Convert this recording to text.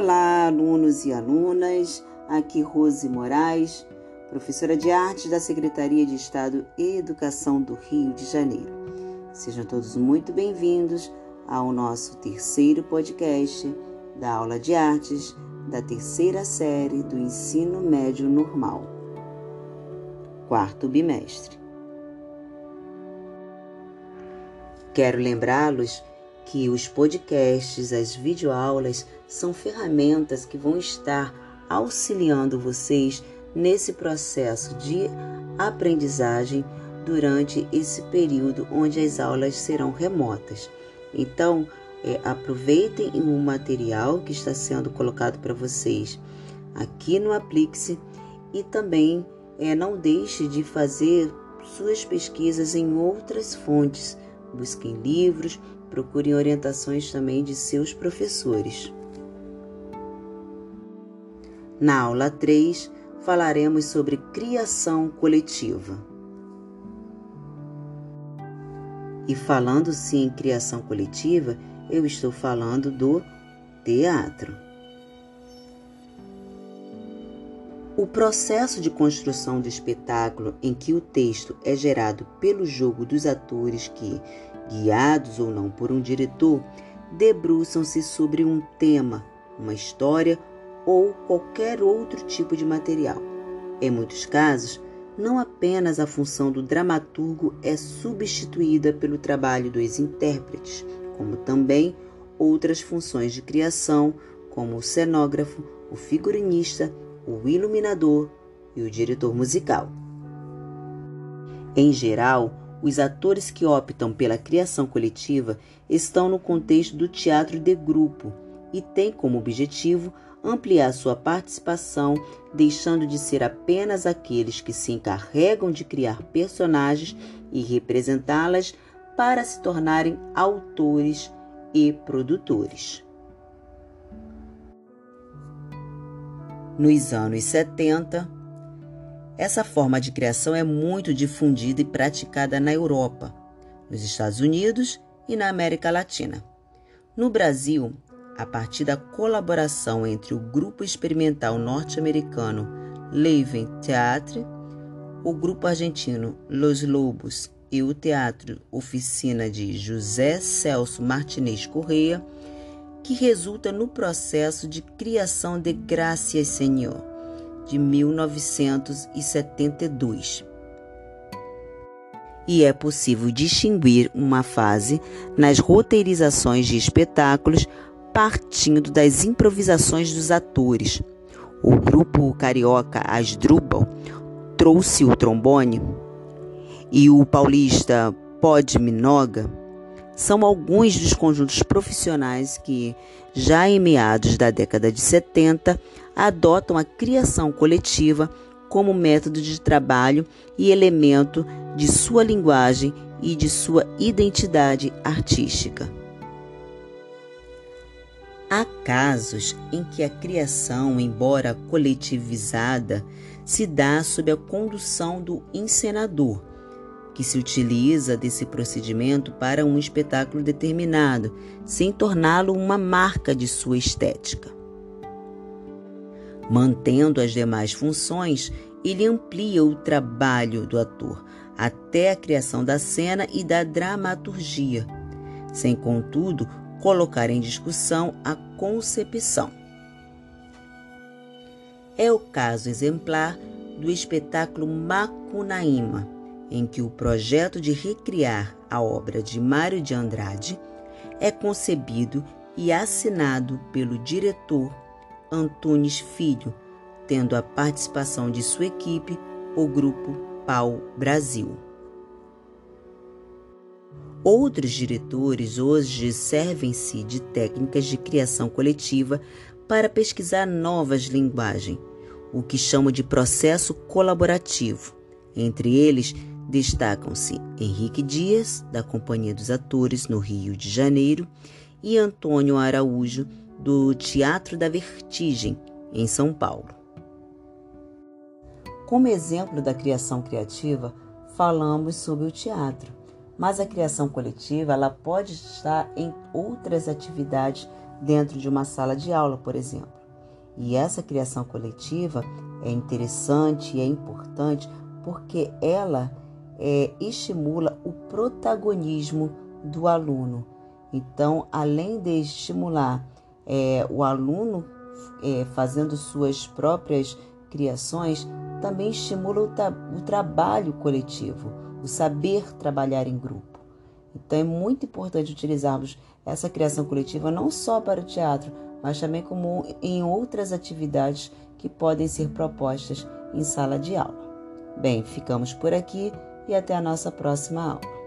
Olá, alunos e alunas. Aqui Rose Moraes, professora de arte da Secretaria de Estado e Educação do Rio de Janeiro. Sejam todos muito bem-vindos ao nosso terceiro podcast da aula de artes da terceira série do ensino médio normal, quarto bimestre. Quero lembrá-los que os podcasts, as videoaulas são ferramentas que vão estar auxiliando vocês nesse processo de aprendizagem durante esse período onde as aulas serão remotas. Então, é, aproveitem o material que está sendo colocado para vocês aqui no Aplixe e também é, não deixe de fazer suas pesquisas em outras fontes. Busquem livros, procurem orientações também de seus professores. Na aula 3, falaremos sobre criação coletiva. E falando-se em criação coletiva, eu estou falando do teatro. O processo de construção do espetáculo em que o texto é gerado pelo jogo dos atores que, guiados ou não por um diretor, debruçam-se sobre um tema, uma história ou qualquer outro tipo de material. Em muitos casos, não apenas a função do dramaturgo é substituída pelo trabalho dos intérpretes, como também outras funções de criação, como o cenógrafo, o figurinista, o iluminador e o diretor musical. Em geral, os atores que optam pela criação coletiva estão no contexto do teatro de grupo e têm como objetivo ampliar sua participação, deixando de ser apenas aqueles que se encarregam de criar personagens e representá-las para se tornarem autores e produtores. Nos anos 70, essa forma de criação é muito difundida e praticada na Europa, nos Estados Unidos e na América Latina. No Brasil, a partir da colaboração entre o grupo experimental norte-americano Leven Theatre, o grupo argentino Los Lobos e o Teatro Oficina de José Celso Martinez Correia, que resulta no processo de criação de Gracias Senhor, de 1972. E é possível distinguir uma fase nas roteirizações de espetáculos partindo das improvisações dos atores. O grupo carioca Asdrubal trouxe o trombone e o paulista Pod Minoga são alguns dos conjuntos profissionais que, já em meados da década de 70, adotam a criação coletiva como método de trabalho e elemento de sua linguagem e de sua identidade artística. Há casos em que a criação, embora coletivizada, se dá sob a condução do encenador, que se utiliza desse procedimento para um espetáculo determinado, sem torná-lo uma marca de sua estética. Mantendo as demais funções, ele amplia o trabalho do ator até a criação da cena e da dramaturgia, sem, contudo, colocar em discussão a concepção. É o caso exemplar do espetáculo Macunaíma, em que o projeto de recriar a obra de Mário de Andrade é concebido e assinado pelo diretor Antunes Filho, tendo a participação de sua equipe, o grupo Pau Brasil. Outros diretores hoje servem-se de técnicas de criação coletiva para pesquisar novas linguagens, o que chamam de processo colaborativo. Entre eles destacam-se Henrique Dias, da Companhia dos Atores, no Rio de Janeiro, e Antônio Araújo, do Teatro da Vertigem, em São Paulo. Como exemplo da criação criativa, falamos sobre o teatro mas a criação coletiva ela pode estar em outras atividades dentro de uma sala de aula, por exemplo. E essa criação coletiva é interessante e é importante porque ela é, estimula o protagonismo do aluno. Então, além de estimular é, o aluno é, fazendo suas próprias criações, também estimula o, tra o trabalho coletivo, o saber trabalhar em grupo. Então, é muito importante utilizarmos essa criação coletiva não só para o teatro, mas também como em outras atividades que podem ser propostas em sala de aula. Bem, ficamos por aqui e até a nossa próxima aula.